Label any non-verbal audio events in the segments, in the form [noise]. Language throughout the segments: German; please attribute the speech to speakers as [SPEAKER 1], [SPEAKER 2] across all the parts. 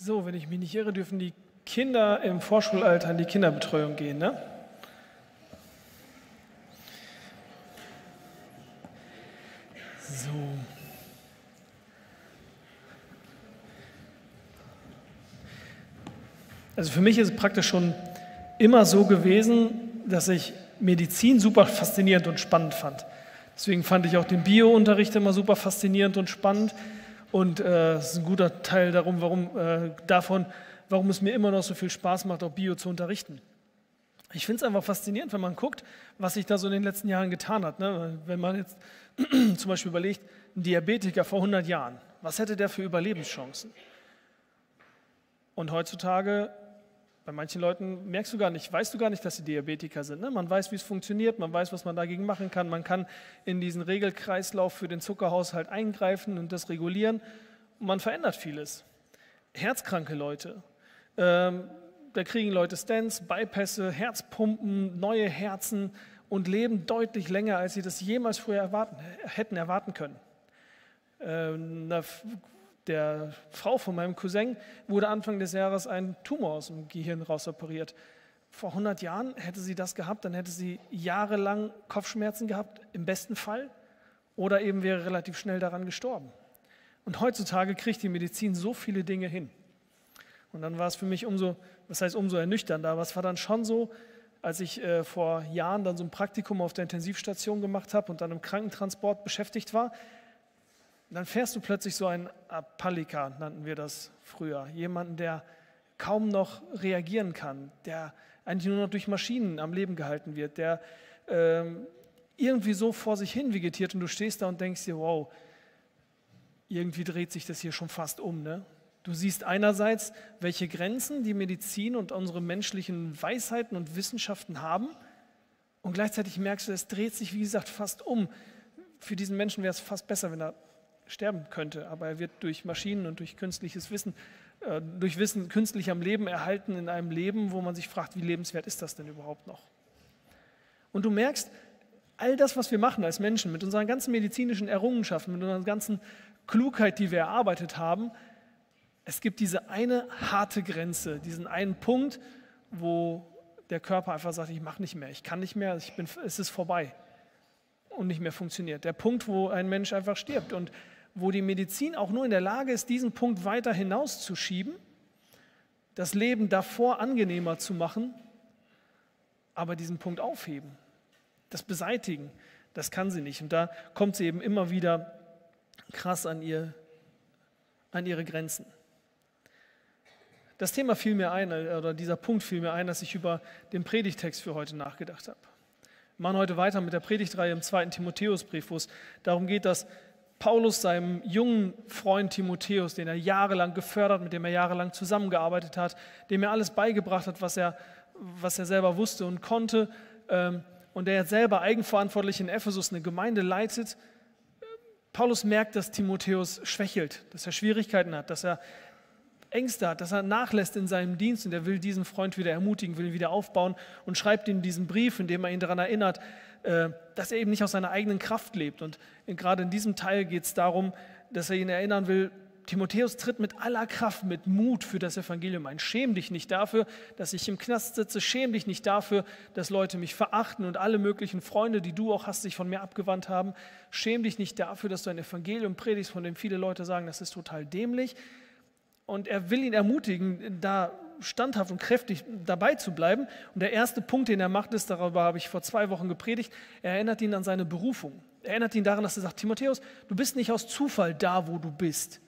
[SPEAKER 1] So, wenn ich mich nicht irre, dürfen die Kinder im Vorschulalter in die Kinderbetreuung gehen, ne? So. Also für mich ist es praktisch schon immer so gewesen, dass ich Medizin super faszinierend und spannend fand. Deswegen fand ich auch den Bio-Unterricht immer super faszinierend und spannend. Und äh, es ist ein guter Teil darum, warum, äh, davon, warum es mir immer noch so viel Spaß macht, auch Bio zu unterrichten. Ich finde es einfach faszinierend, wenn man guckt, was sich da so in den letzten Jahren getan hat. Ne? Wenn man jetzt [clears throat] zum Beispiel überlegt, ein Diabetiker vor 100 Jahren, was hätte der für Überlebenschancen? Und heutzutage bei manchen Leuten merkst du gar nicht, weißt du gar nicht, dass sie Diabetiker sind. Ne? Man weiß, wie es funktioniert, man weiß, was man dagegen machen kann. Man kann in diesen Regelkreislauf für den Zuckerhaushalt eingreifen und das regulieren. Man verändert vieles. Herzkranke Leute, ähm, da kriegen Leute Stents, Bypässe, Herzpumpen, neue Herzen und leben deutlich länger, als sie das jemals früher erwarten, hätten erwarten können. Ähm, der Frau von meinem Cousin wurde Anfang des Jahres ein Tumor aus dem Gehirn rausoperiert. Vor 100 Jahren hätte sie das gehabt, dann hätte sie jahrelang Kopfschmerzen gehabt, im besten Fall, oder eben wäre relativ schnell daran gestorben. Und heutzutage kriegt die Medizin so viele Dinge hin. Und dann war es für mich umso, was heißt umso ernüchternder, aber es war dann schon so, als ich äh, vor Jahren dann so ein Praktikum auf der Intensivstation gemacht habe und dann im Krankentransport beschäftigt war, dann fährst du plötzlich so einen Apallika, nannten wir das früher. Jemanden, der kaum noch reagieren kann, der eigentlich nur noch durch Maschinen am Leben gehalten wird, der ähm, irgendwie so vor sich hin vegetiert und du stehst da und denkst dir, wow, irgendwie dreht sich das hier schon fast um. Ne? Du siehst einerseits, welche Grenzen die Medizin und unsere menschlichen Weisheiten und Wissenschaften haben und gleichzeitig merkst du, es dreht sich, wie gesagt, fast um. Für diesen Menschen wäre es fast besser, wenn er sterben könnte, aber er wird durch Maschinen und durch künstliches Wissen, äh, durch Wissen künstlich am Leben erhalten in einem Leben, wo man sich fragt, wie lebenswert ist das denn überhaupt noch? Und du merkst, all das, was wir machen als Menschen, mit unseren ganzen medizinischen Errungenschaften, mit unserer ganzen Klugheit, die wir erarbeitet haben, es gibt diese eine harte Grenze, diesen einen Punkt, wo der Körper einfach sagt, ich mache nicht mehr, ich kann nicht mehr, ich bin, es ist vorbei und nicht mehr funktioniert. Der Punkt, wo ein Mensch einfach stirbt. Und wo die Medizin auch nur in der Lage ist, diesen Punkt weiter hinauszuschieben, das Leben davor angenehmer zu machen, aber diesen Punkt aufheben, das beseitigen, das kann sie nicht. Und da kommt sie eben immer wieder krass an, ihr, an ihre Grenzen. Das Thema fiel mir ein, oder dieser Punkt fiel mir ein, als ich über den Predigtext für heute nachgedacht habe. Wir machen heute weiter mit der Predigtreihe im zweiten Timotheusbrief, wo es darum geht, dass Paulus seinem jungen Freund Timotheus, den er jahrelang gefördert, mit dem er jahrelang zusammengearbeitet hat, dem er alles beigebracht hat, was er, was er selber wusste und konnte, ähm, und der jetzt selber eigenverantwortlich in Ephesus eine Gemeinde leitet. Paulus merkt, dass Timotheus schwächelt, dass er Schwierigkeiten hat, dass er Ängste hat, dass er nachlässt in seinem Dienst und er will diesen Freund wieder ermutigen, will ihn wieder aufbauen und schreibt ihm diesen Brief, in dem er ihn daran erinnert, äh, dass er eben nicht aus seiner eigenen Kraft lebt. Und gerade in diesem Teil geht es darum, dass er ihn erinnern will, Timotheus tritt mit aller Kraft, mit Mut für das Evangelium ein. Schäm dich nicht dafür, dass ich im Knast sitze. Schäm dich nicht dafür, dass Leute mich verachten und alle möglichen Freunde, die du auch hast, sich von mir abgewandt haben. Schäm dich nicht dafür, dass du ein Evangelium predigst, von dem viele Leute sagen, das ist total dämlich. Und er will ihn ermutigen, da standhaft und kräftig dabei zu bleiben. Und der erste Punkt, den er macht, ist, darüber habe ich vor zwei Wochen gepredigt, er erinnert ihn an seine Berufung. Er erinnert ihn daran, dass er sagt, Timotheus, du bist nicht aus Zufall da, wo du bist.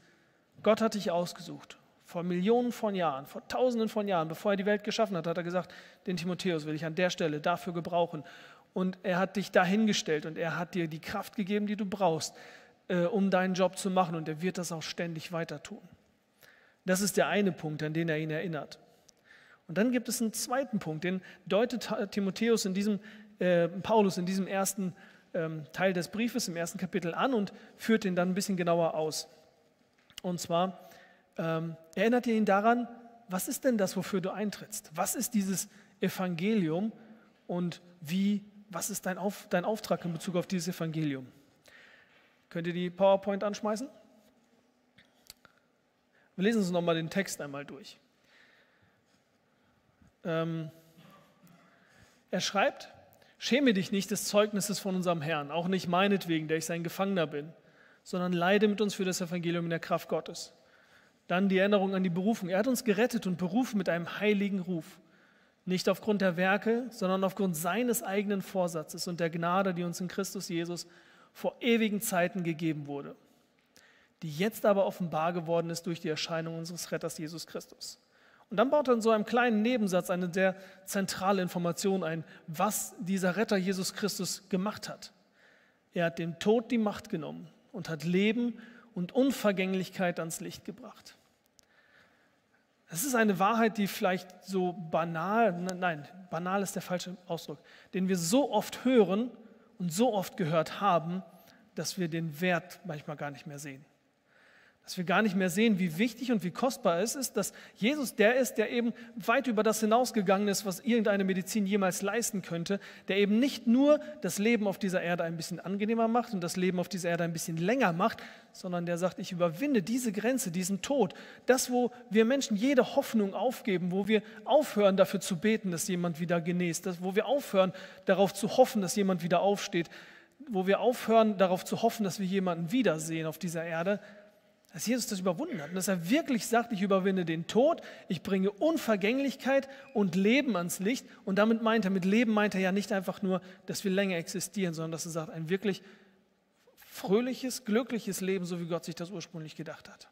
[SPEAKER 1] Gott hat dich ausgesucht. Vor Millionen von Jahren, vor Tausenden von Jahren, bevor er die Welt geschaffen hat, hat er gesagt, den Timotheus will ich an der Stelle dafür gebrauchen. Und er hat dich dahingestellt und er hat dir die Kraft gegeben, die du brauchst, äh, um deinen Job zu machen. Und er wird das auch ständig weiter tun. Das ist der eine Punkt, an den er ihn erinnert. Und dann gibt es einen zweiten Punkt, den deutet Timotheus in diesem, äh, Paulus in diesem ersten ähm, Teil des Briefes, im ersten Kapitel an und führt den dann ein bisschen genauer aus. Und zwar ähm, erinnert er ihn daran, was ist denn das, wofür du eintrittst? Was ist dieses Evangelium und wie, was ist dein, Auf, dein Auftrag in Bezug auf dieses Evangelium? Könnt ihr die PowerPoint anschmeißen? Wir lesen uns nochmal den Text einmal durch. Ähm, er schreibt, schäme dich nicht des Zeugnisses von unserem Herrn, auch nicht meinetwegen, der ich sein Gefangener bin, sondern leide mit uns für das Evangelium in der Kraft Gottes. Dann die Erinnerung an die Berufung. Er hat uns gerettet und berufen mit einem heiligen Ruf. Nicht aufgrund der Werke, sondern aufgrund seines eigenen Vorsatzes und der Gnade, die uns in Christus Jesus vor ewigen Zeiten gegeben wurde, die jetzt aber offenbar geworden ist durch die Erscheinung unseres Retters Jesus Christus. Und dann baut er in so einem kleinen Nebensatz eine sehr zentrale Information ein, was dieser Retter Jesus Christus gemacht hat. Er hat dem Tod die Macht genommen und hat Leben und Unvergänglichkeit ans Licht gebracht. Es ist eine Wahrheit, die vielleicht so banal, nein, banal ist der falsche Ausdruck, den wir so oft hören und so oft gehört haben, dass wir den Wert manchmal gar nicht mehr sehen dass wir gar nicht mehr sehen, wie wichtig und wie kostbar es ist, dass Jesus der ist, der eben weit über das hinausgegangen ist, was irgendeine Medizin jemals leisten könnte, der eben nicht nur das Leben auf dieser Erde ein bisschen angenehmer macht und das Leben auf dieser Erde ein bisschen länger macht, sondern der sagt, ich überwinde diese Grenze, diesen Tod, das, wo wir Menschen jede Hoffnung aufgeben, wo wir aufhören dafür zu beten, dass jemand wieder das, wo wir aufhören darauf zu hoffen, dass jemand wieder aufsteht, wo wir aufhören darauf zu hoffen, dass wir jemanden wiedersehen auf dieser Erde, dass Jesus das überwunden hat und dass er wirklich sagt, ich überwinde den Tod, ich bringe Unvergänglichkeit und Leben ans Licht. Und damit meint er, mit Leben meint er ja nicht einfach nur, dass wir länger existieren, sondern dass er sagt, ein wirklich fröhliches, glückliches Leben, so wie Gott sich das ursprünglich gedacht hat.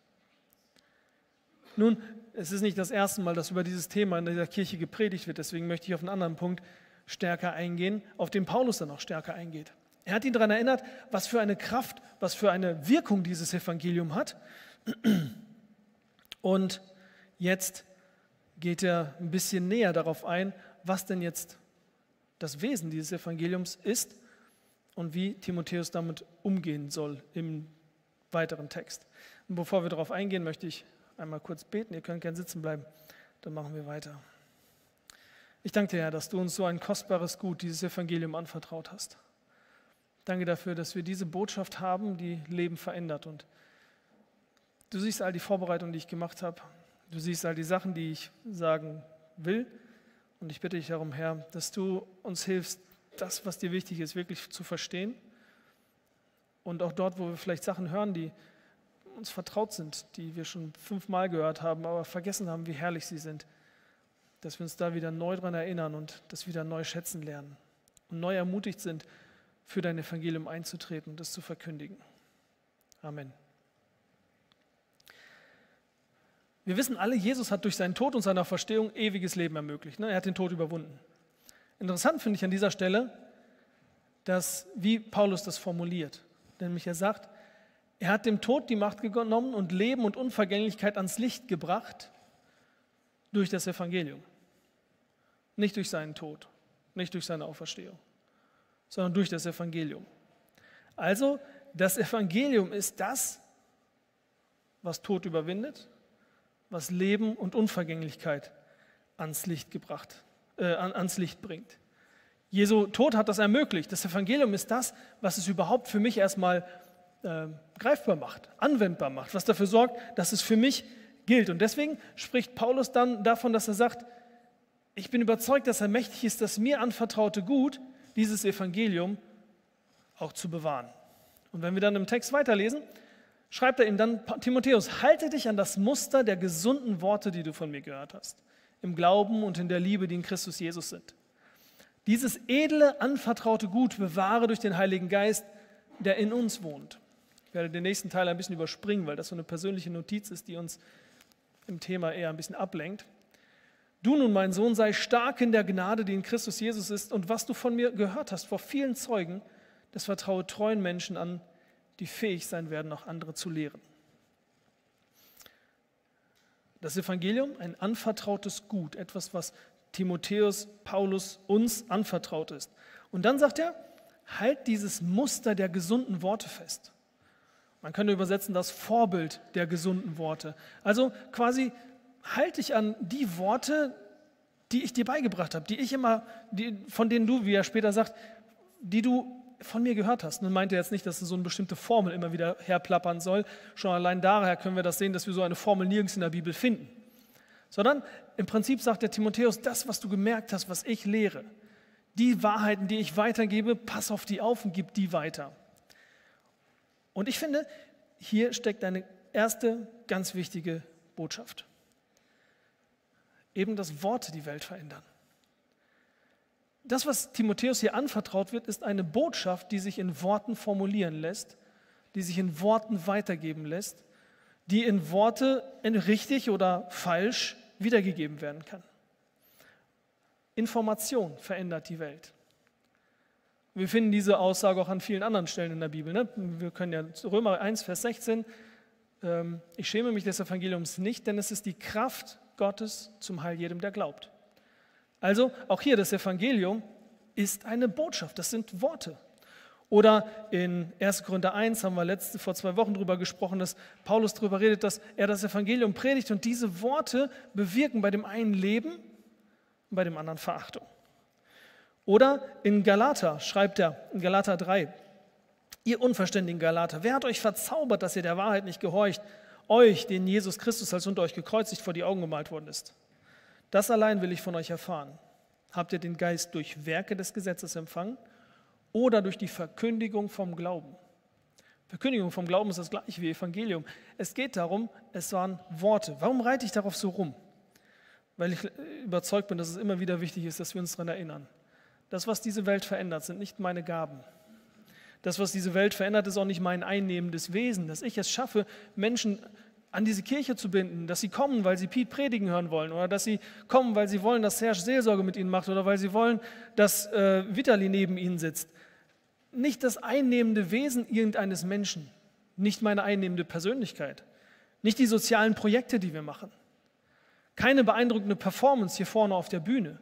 [SPEAKER 1] Nun, es ist nicht das erste Mal, dass über dieses Thema in dieser Kirche gepredigt wird, deswegen möchte ich auf einen anderen Punkt stärker eingehen, auf den Paulus dann auch stärker eingeht. Er hat ihn daran erinnert, was für eine Kraft, was für eine Wirkung dieses Evangelium hat. Und jetzt geht er ein bisschen näher darauf ein, was denn jetzt das Wesen dieses Evangeliums ist und wie Timotheus damit umgehen soll im weiteren Text. Und bevor wir darauf eingehen, möchte ich einmal kurz beten. Ihr könnt gerne sitzen bleiben, dann machen wir weiter. Ich danke dir, Herr, dass du uns so ein kostbares Gut, dieses Evangelium anvertraut hast. Danke dafür, dass wir diese Botschaft haben, die Leben verändert. Und du siehst all die Vorbereitungen, die ich gemacht habe. Du siehst all die Sachen, die ich sagen will. Und ich bitte dich darum, Herr, dass du uns hilfst, das, was dir wichtig ist, wirklich zu verstehen. Und auch dort, wo wir vielleicht Sachen hören, die uns vertraut sind, die wir schon fünfmal gehört haben, aber vergessen haben, wie herrlich sie sind, dass wir uns da wieder neu daran erinnern und das wieder neu schätzen lernen und neu ermutigt sind, für dein Evangelium einzutreten und es zu verkündigen. Amen. Wir wissen alle, Jesus hat durch seinen Tod und seine Verstehung ewiges Leben ermöglicht. Ne? Er hat den Tod überwunden. Interessant finde ich an dieser Stelle, dass, wie Paulus das formuliert. Nämlich er sagt, er hat dem Tod die Macht genommen und Leben und Unvergänglichkeit ans Licht gebracht durch das Evangelium. Nicht durch seinen Tod, nicht durch seine Auferstehung sondern durch das Evangelium. Also, das Evangelium ist das, was Tod überwindet, was Leben und Unvergänglichkeit ans Licht gebracht, äh, ans Licht bringt. Jesu Tod hat das ermöglicht. Das Evangelium ist das, was es überhaupt für mich erstmal äh, greifbar macht, anwendbar macht, was dafür sorgt, dass es für mich gilt. Und deswegen spricht Paulus dann davon, dass er sagt, ich bin überzeugt, dass er mächtig ist, das mir anvertraute Gut dieses Evangelium auch zu bewahren. Und wenn wir dann im Text weiterlesen, schreibt er ihm dann, Timotheus, halte dich an das Muster der gesunden Worte, die du von mir gehört hast, im Glauben und in der Liebe, die in Christus Jesus sind. Dieses edle, anvertraute Gut bewahre durch den Heiligen Geist, der in uns wohnt. Ich werde den nächsten Teil ein bisschen überspringen, weil das so eine persönliche Notiz ist, die uns im Thema eher ein bisschen ablenkt. Du nun, mein Sohn, sei stark in der Gnade, die in Christus Jesus ist, und was du von mir gehört hast vor vielen Zeugen, das vertraue treuen Menschen an, die fähig sein werden, auch andere zu lehren. Das Evangelium, ein anvertrautes Gut, etwas, was Timotheus, Paulus uns anvertraut ist. Und dann sagt er, halt dieses Muster der gesunden Worte fest. Man könnte übersetzen das Vorbild der gesunden Worte. Also quasi halte dich an die Worte, die ich dir beigebracht habe, die ich immer, die, von denen du, wie er später sagt, die du von mir gehört hast. Nun meint er jetzt nicht, dass so eine bestimmte Formel immer wieder herplappern soll. Schon allein daher können wir das sehen, dass wir so eine Formel nirgends in der Bibel finden. Sondern im Prinzip sagt der Timotheus, das, was du gemerkt hast, was ich lehre, die Wahrheiten, die ich weitergebe, pass auf die auf und gib die weiter. Und ich finde, hier steckt eine erste ganz wichtige Botschaft. Eben, dass Worte die Welt verändern. Das, was Timotheus hier anvertraut wird, ist eine Botschaft, die sich in Worten formulieren lässt, die sich in Worten weitergeben lässt, die in Worte richtig oder falsch wiedergegeben werden kann. Information verändert die Welt. Wir finden diese Aussage auch an vielen anderen Stellen in der Bibel. Ne? Wir können ja Römer 1, Vers 16, ähm, ich schäme mich des Evangeliums nicht, denn es ist die Kraft Gottes zum Heil jedem, der glaubt. Also auch hier das Evangelium ist eine Botschaft, das sind Worte. Oder in 1. Korinther 1 haben wir letzte, vor zwei Wochen darüber gesprochen, dass Paulus darüber redet, dass er das Evangelium predigt und diese Worte bewirken bei dem einen Leben und bei dem anderen Verachtung. Oder in Galater schreibt er, in Galater 3, ihr unverständigen Galater, wer hat euch verzaubert, dass ihr der Wahrheit nicht gehorcht, euch, den Jesus Christus als unter euch gekreuzigt vor die Augen gemalt worden ist? Das allein will ich von euch erfahren. Habt ihr den Geist durch Werke des Gesetzes empfangen oder durch die Verkündigung vom Glauben? Verkündigung vom Glauben ist das gleiche wie Evangelium. Es geht darum, es waren Worte. Warum reite ich darauf so rum? Weil ich überzeugt bin, dass es immer wieder wichtig ist, dass wir uns daran erinnern. Das, was diese Welt verändert, sind nicht meine Gaben. Das, was diese Welt verändert, ist auch nicht mein einnehmendes Wesen, dass ich es schaffe, Menschen an diese Kirche zu binden, dass sie kommen, weil sie Piet predigen hören wollen oder dass sie kommen, weil sie wollen, dass Serge Seelsorge mit ihnen macht oder weil sie wollen, dass äh, Vitali neben ihnen sitzt. Nicht das einnehmende Wesen irgendeines Menschen, nicht meine einnehmende Persönlichkeit, nicht die sozialen Projekte, die wir machen, keine beeindruckende Performance hier vorne auf der Bühne,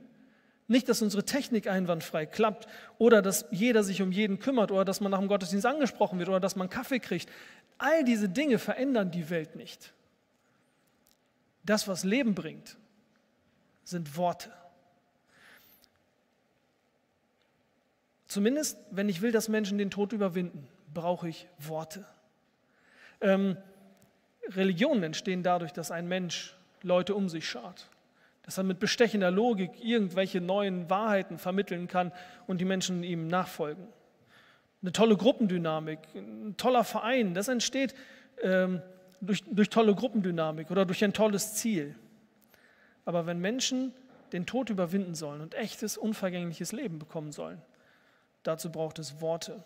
[SPEAKER 1] nicht, dass unsere Technik einwandfrei klappt oder dass jeder sich um jeden kümmert oder dass man nach dem Gottesdienst angesprochen wird oder dass man Kaffee kriegt. All diese Dinge verändern die Welt nicht. Das, was Leben bringt, sind Worte. Zumindest, wenn ich will, dass Menschen den Tod überwinden, brauche ich Worte. Ähm, Religionen entstehen dadurch, dass ein Mensch Leute um sich schart dass er mit bestechender Logik irgendwelche neuen Wahrheiten vermitteln kann und die Menschen ihm nachfolgen. Eine tolle Gruppendynamik, ein toller Verein, das entsteht ähm, durch, durch tolle Gruppendynamik oder durch ein tolles Ziel. Aber wenn Menschen den Tod überwinden sollen und echtes, unvergängliches Leben bekommen sollen, dazu braucht es Worte.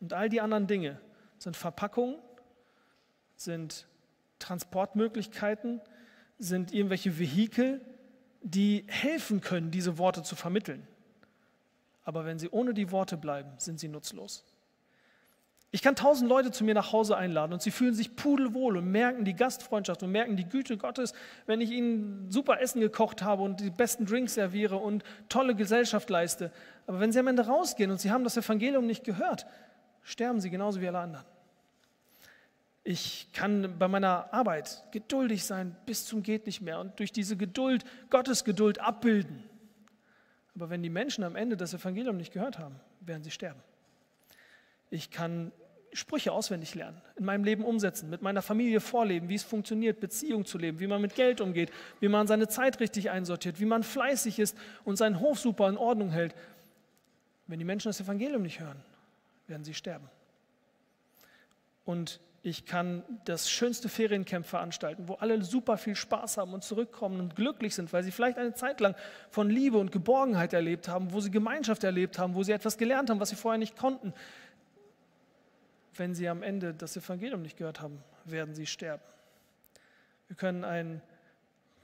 [SPEAKER 1] Und all die anderen Dinge sind Verpackungen, sind Transportmöglichkeiten, sind irgendwelche Vehikel, die helfen können, diese Worte zu vermitteln. Aber wenn sie ohne die Worte bleiben, sind sie nutzlos. Ich kann tausend Leute zu mir nach Hause einladen und sie fühlen sich pudelwohl und merken die Gastfreundschaft und merken die Güte Gottes, wenn ich ihnen super Essen gekocht habe und die besten Drinks serviere und tolle Gesellschaft leiste. Aber wenn sie am Ende rausgehen und sie haben das Evangelium nicht gehört, sterben sie genauso wie alle anderen. Ich kann bei meiner Arbeit geduldig sein bis zum geht nicht mehr und durch diese Geduld Gottes Geduld abbilden. Aber wenn die Menschen am Ende das Evangelium nicht gehört haben, werden sie sterben. Ich kann Sprüche auswendig lernen, in meinem Leben umsetzen, mit meiner Familie vorleben, wie es funktioniert, Beziehung zu leben, wie man mit Geld umgeht, wie man seine Zeit richtig einsortiert, wie man fleißig ist und seinen Hof super in Ordnung hält. Wenn die Menschen das Evangelium nicht hören, werden sie sterben. Und ich kann das schönste Feriencamp veranstalten, wo alle super viel Spaß haben und zurückkommen und glücklich sind, weil sie vielleicht eine Zeit lang von Liebe und Geborgenheit erlebt haben, wo sie Gemeinschaft erlebt haben, wo sie etwas gelernt haben, was sie vorher nicht konnten. Wenn sie am Ende das Evangelium nicht gehört haben, werden sie sterben. Wir können einen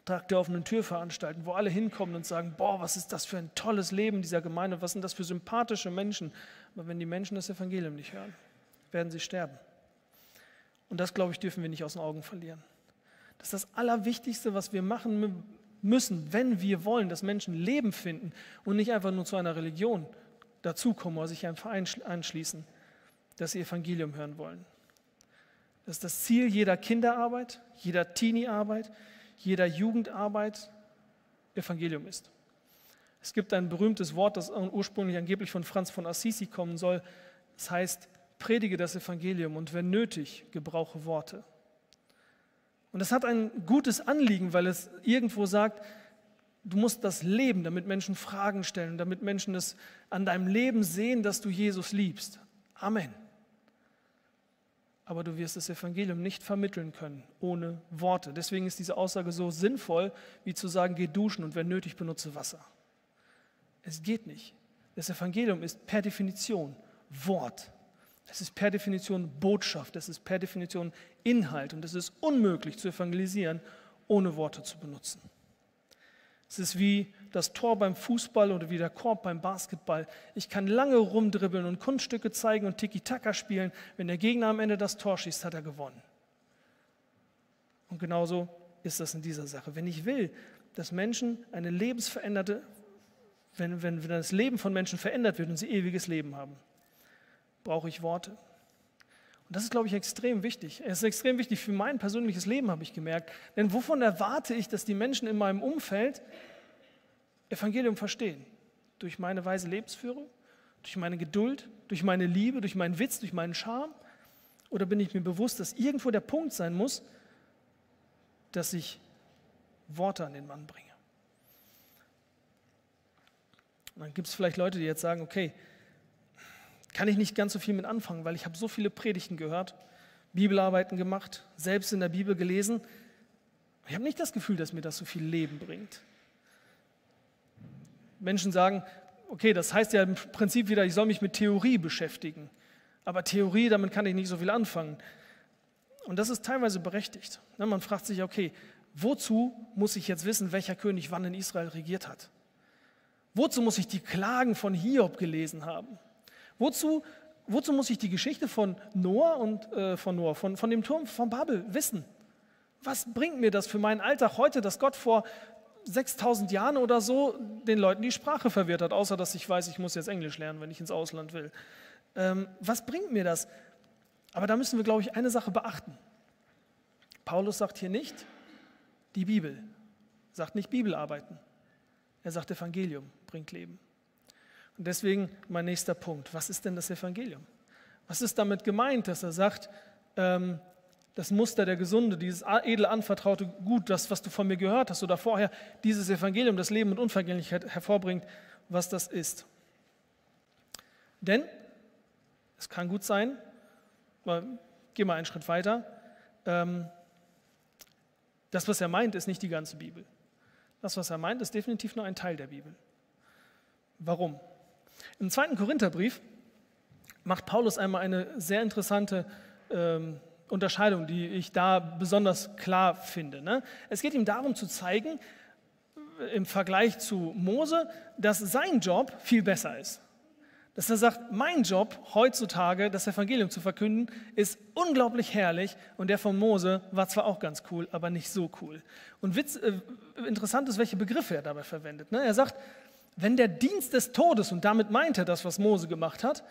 [SPEAKER 1] Tag der offenen Tür veranstalten, wo alle hinkommen und sagen, boah, was ist das für ein tolles Leben dieser Gemeinde, was sind das für sympathische Menschen. Aber wenn die Menschen das Evangelium nicht hören, werden sie sterben. Und das, glaube ich, dürfen wir nicht aus den Augen verlieren. Das ist das Allerwichtigste, was wir machen müssen, wenn wir wollen, dass Menschen Leben finden und nicht einfach nur zu einer Religion dazukommen oder sich einem Verein anschließen, dass sie Evangelium hören wollen. Das ist das Ziel jeder Kinderarbeit, jeder Teenie-Arbeit, jeder Jugendarbeit, Evangelium ist. Es gibt ein berühmtes Wort, das ursprünglich angeblich von Franz von Assisi kommen soll, Das heißt, predige das Evangelium und wenn nötig, gebrauche Worte. Und es hat ein gutes Anliegen, weil es irgendwo sagt, du musst das leben, damit Menschen Fragen stellen, damit Menschen es an deinem Leben sehen, dass du Jesus liebst. Amen. Aber du wirst das Evangelium nicht vermitteln können ohne Worte. Deswegen ist diese Aussage so sinnvoll, wie zu sagen, geh duschen und wenn nötig benutze Wasser. Es geht nicht. Das Evangelium ist per Definition Wort. Es ist per Definition Botschaft, es ist per Definition Inhalt und es ist unmöglich zu evangelisieren, ohne Worte zu benutzen. Es ist wie das Tor beim Fußball oder wie der Korb beim Basketball. Ich kann lange rumdribbeln und Kunststücke zeigen und Tiki-Taka spielen. Wenn der Gegner am Ende das Tor schießt, hat er gewonnen. Und genauso ist das in dieser Sache. Wenn ich will, dass Menschen eine lebensveränderte, wenn, wenn, wenn das Leben von Menschen verändert wird und sie ewiges Leben haben, brauche ich Worte. Und das ist, glaube ich, extrem wichtig. Es ist extrem wichtig für mein persönliches Leben, habe ich gemerkt. Denn wovon erwarte ich, dass die Menschen in meinem Umfeld Evangelium verstehen? Durch meine weise Lebensführung? Durch meine Geduld? Durch meine Liebe? Durch meinen Witz? Durch meinen Charme? Oder bin ich mir bewusst, dass irgendwo der Punkt sein muss, dass ich Worte an den Mann bringe? Und dann gibt es vielleicht Leute, die jetzt sagen, okay, kann ich nicht ganz so viel mit anfangen, weil ich habe so viele Predigten gehört, Bibelarbeiten gemacht, selbst in der Bibel gelesen. Ich habe nicht das Gefühl, dass mir das so viel Leben bringt. Menschen sagen, okay, das heißt ja im Prinzip wieder, ich soll mich mit Theorie beschäftigen. Aber Theorie, damit kann ich nicht so viel anfangen. Und das ist teilweise berechtigt. Ne, man fragt sich, okay, wozu muss ich jetzt wissen, welcher König wann in Israel regiert hat? Wozu muss ich die Klagen von Hiob gelesen haben? Wozu, wozu muss ich die Geschichte von Noah und äh, von Noah, von, von dem Turm von Babel wissen? Was bringt mir das für meinen Alltag heute, dass Gott vor 6000 Jahren oder so den Leuten die Sprache verwirrt hat, außer dass ich weiß, ich muss jetzt Englisch lernen, wenn ich ins Ausland will. Ähm, was bringt mir das? Aber da müssen wir, glaube ich, eine Sache beachten. Paulus sagt hier nicht die Bibel, sagt nicht Bibelarbeiten. Er sagt Evangelium bringt Leben. Und deswegen mein nächster Punkt. Was ist denn das Evangelium? Was ist damit gemeint, dass er sagt, ähm, das Muster der Gesunde, dieses edel anvertraute Gut, das, was du von mir gehört hast oder vorher, dieses Evangelium, das Leben und Unvergänglichkeit hervorbringt, was das ist. Denn es kann gut sein, geh mal einen Schritt weiter, ähm, das, was er meint, ist nicht die ganze Bibel. Das, was er meint, ist definitiv nur ein Teil der Bibel. Warum? Im zweiten Korintherbrief macht Paulus einmal eine sehr interessante ähm, Unterscheidung, die ich da besonders klar finde. Ne? Es geht ihm darum zu zeigen, äh, im Vergleich zu Mose, dass sein Job viel besser ist. Dass er sagt, mein Job heutzutage, das Evangelium zu verkünden, ist unglaublich herrlich und der von Mose war zwar auch ganz cool, aber nicht so cool. Und Witz, äh, interessant ist, welche Begriffe er dabei verwendet. Ne? Er sagt, wenn der Dienst des Todes, und damit meint er das, was Mose gemacht hat,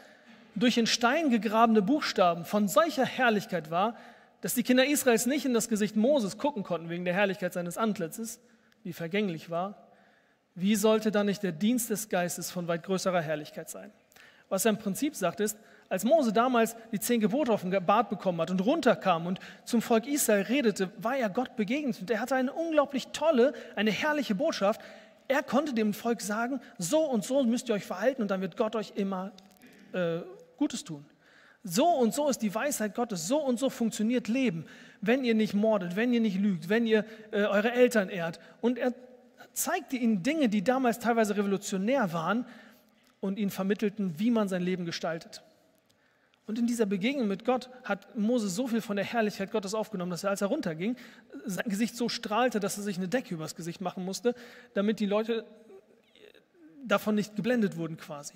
[SPEAKER 1] durch in Stein gegrabene Buchstaben von solcher Herrlichkeit war, dass die Kinder Israels nicht in das Gesicht Moses gucken konnten wegen der Herrlichkeit seines Antlitzes, die vergänglich war, wie sollte dann nicht der Dienst des Geistes von weit größerer Herrlichkeit sein? Was er im Prinzip sagt ist, als Mose damals die zehn Gebote auf dem Bart bekommen hat und runterkam und zum Volk Israel redete, war er Gott begegnet und er hatte eine unglaublich tolle, eine herrliche Botschaft, er konnte dem Volk sagen, so und so müsst ihr euch verhalten und dann wird Gott euch immer äh, Gutes tun. So und so ist die Weisheit Gottes, so und so funktioniert Leben, wenn ihr nicht mordet, wenn ihr nicht lügt, wenn ihr äh, eure Eltern ehrt. Und er zeigte ihnen Dinge, die damals teilweise revolutionär waren und ihnen vermittelten, wie man sein Leben gestaltet. Und in dieser Begegnung mit Gott hat Mose so viel von der Herrlichkeit Gottes aufgenommen, dass er, als er runterging, sein Gesicht so strahlte, dass er sich eine Decke übers Gesicht machen musste, damit die Leute davon nicht geblendet wurden quasi.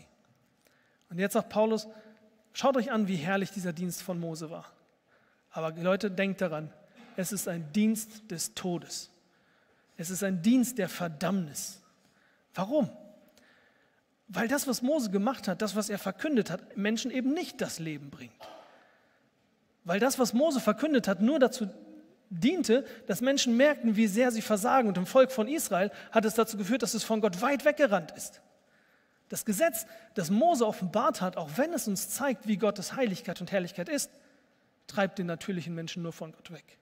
[SPEAKER 1] Und jetzt sagt Paulus, schaut euch an, wie herrlich dieser Dienst von Mose war. Aber Leute, denkt daran, es ist ein Dienst des Todes. Es ist ein Dienst der Verdammnis. Warum? Weil das, was Mose gemacht hat, das, was er verkündet hat, Menschen eben nicht das Leben bringt. Weil das, was Mose verkündet hat, nur dazu diente, dass Menschen merkten, wie sehr sie versagen. Und im Volk von Israel hat es dazu geführt, dass es von Gott weit weggerannt ist. Das Gesetz, das Mose offenbart hat, auch wenn es uns zeigt, wie Gottes Heiligkeit und Herrlichkeit ist, treibt den natürlichen Menschen nur von Gott weg.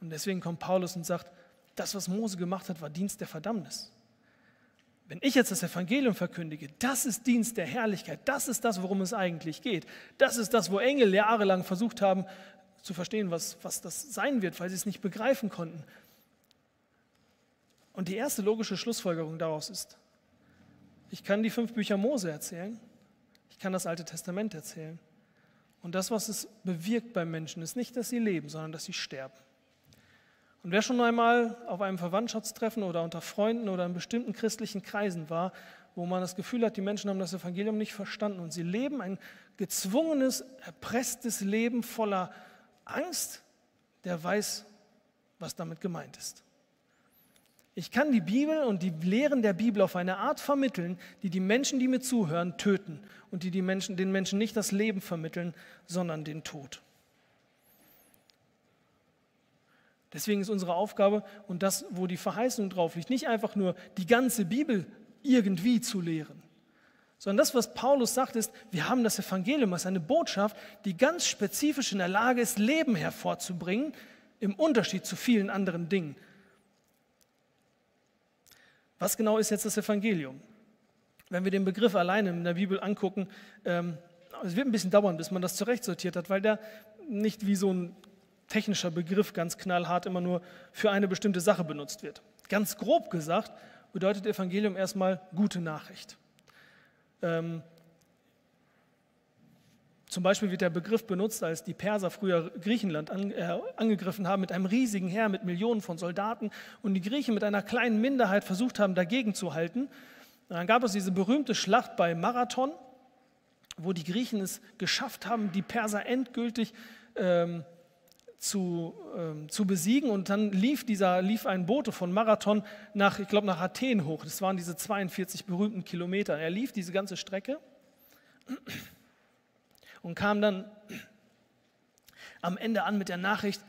[SPEAKER 1] Und deswegen kommt Paulus und sagt, das, was Mose gemacht hat, war Dienst der Verdammnis. Wenn ich jetzt das Evangelium verkündige, das ist Dienst der Herrlichkeit, das ist das, worum es eigentlich geht. Das ist das, wo Engel jahrelang versucht haben zu verstehen, was, was das sein wird, weil sie es nicht begreifen konnten. Und die erste logische Schlussfolgerung daraus ist, ich kann die fünf Bücher Mose erzählen, ich kann das Alte Testament erzählen. Und das, was es bewirkt beim Menschen, ist nicht, dass sie leben, sondern dass sie sterben. Und wer schon einmal auf einem Verwandtschaftstreffen oder unter Freunden oder in bestimmten christlichen Kreisen war, wo man das Gefühl hat, die Menschen haben das Evangelium nicht verstanden und sie leben ein gezwungenes, erpresstes Leben voller Angst, der weiß, was damit gemeint ist. Ich kann die Bibel und die Lehren der Bibel auf eine Art vermitteln, die die Menschen, die mir zuhören, töten und die, die Menschen, den Menschen nicht das Leben vermitteln, sondern den Tod. Deswegen ist unsere Aufgabe und das, wo die Verheißung drauf liegt, nicht einfach nur die ganze Bibel irgendwie zu lehren, sondern das, was Paulus sagt, ist, wir haben das Evangelium als eine Botschaft, die ganz spezifisch in der Lage ist, Leben hervorzubringen, im Unterschied zu vielen anderen Dingen. Was genau ist jetzt das Evangelium? Wenn wir den Begriff alleine in der Bibel angucken, ähm, es wird ein bisschen dauern, bis man das zurechtsortiert hat, weil der nicht wie so ein technischer Begriff ganz knallhart immer nur für eine bestimmte Sache benutzt wird. Ganz grob gesagt bedeutet Evangelium erstmal gute Nachricht. Ähm, zum Beispiel wird der Begriff benutzt, als die Perser früher Griechenland an, äh, angegriffen haben mit einem riesigen Heer, mit Millionen von Soldaten und die Griechen mit einer kleinen Minderheit versucht haben, dagegen zu halten. Und dann gab es diese berühmte Schlacht bei Marathon, wo die Griechen es geschafft haben, die Perser endgültig ähm, zu, ähm, zu besiegen. Und dann lief, dieser, lief ein Bote von Marathon nach, ich glaube, nach Athen hoch. Das waren diese 42 berühmten Kilometer. Er lief diese ganze Strecke und kam dann am Ende an mit der Nachricht,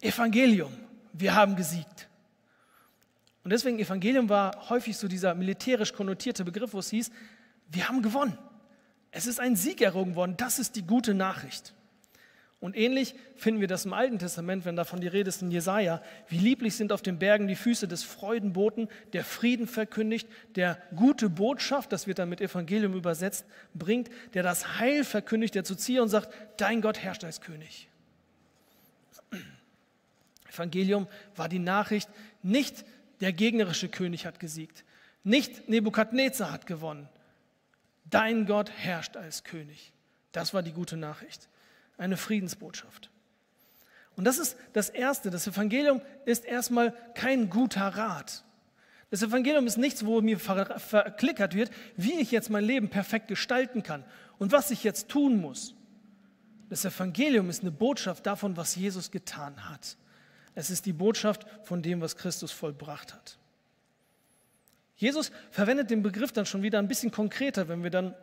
[SPEAKER 1] Evangelium, wir haben gesiegt. Und deswegen Evangelium war häufig so dieser militärisch konnotierte Begriff, wo es hieß, wir haben gewonnen. Es ist ein Sieg errungen worden, das ist die gute Nachricht. Und ähnlich finden wir das im Alten Testament, wenn davon die Rede ist in Jesaja. Wie lieblich sind auf den Bergen die Füße des Freudenboten, der Frieden verkündigt, der gute Botschaft, das wird dann mit Evangelium übersetzt, bringt, der das Heil verkündigt, der zu Zion sagt, dein Gott herrscht als König. Evangelium war die Nachricht, nicht der gegnerische König hat gesiegt, nicht Nebukadnezar hat gewonnen, dein Gott herrscht als König. Das war die gute Nachricht eine Friedensbotschaft. Und das ist das Erste. Das Evangelium ist erstmal kein guter Rat. Das Evangelium ist nichts, wo mir verklickert wird, wie ich jetzt mein Leben perfekt gestalten kann und was ich jetzt tun muss. Das Evangelium ist eine Botschaft davon, was Jesus getan hat. Es ist die Botschaft von dem, was Christus vollbracht hat. Jesus verwendet den Begriff dann schon wieder ein bisschen konkreter, wenn wir dann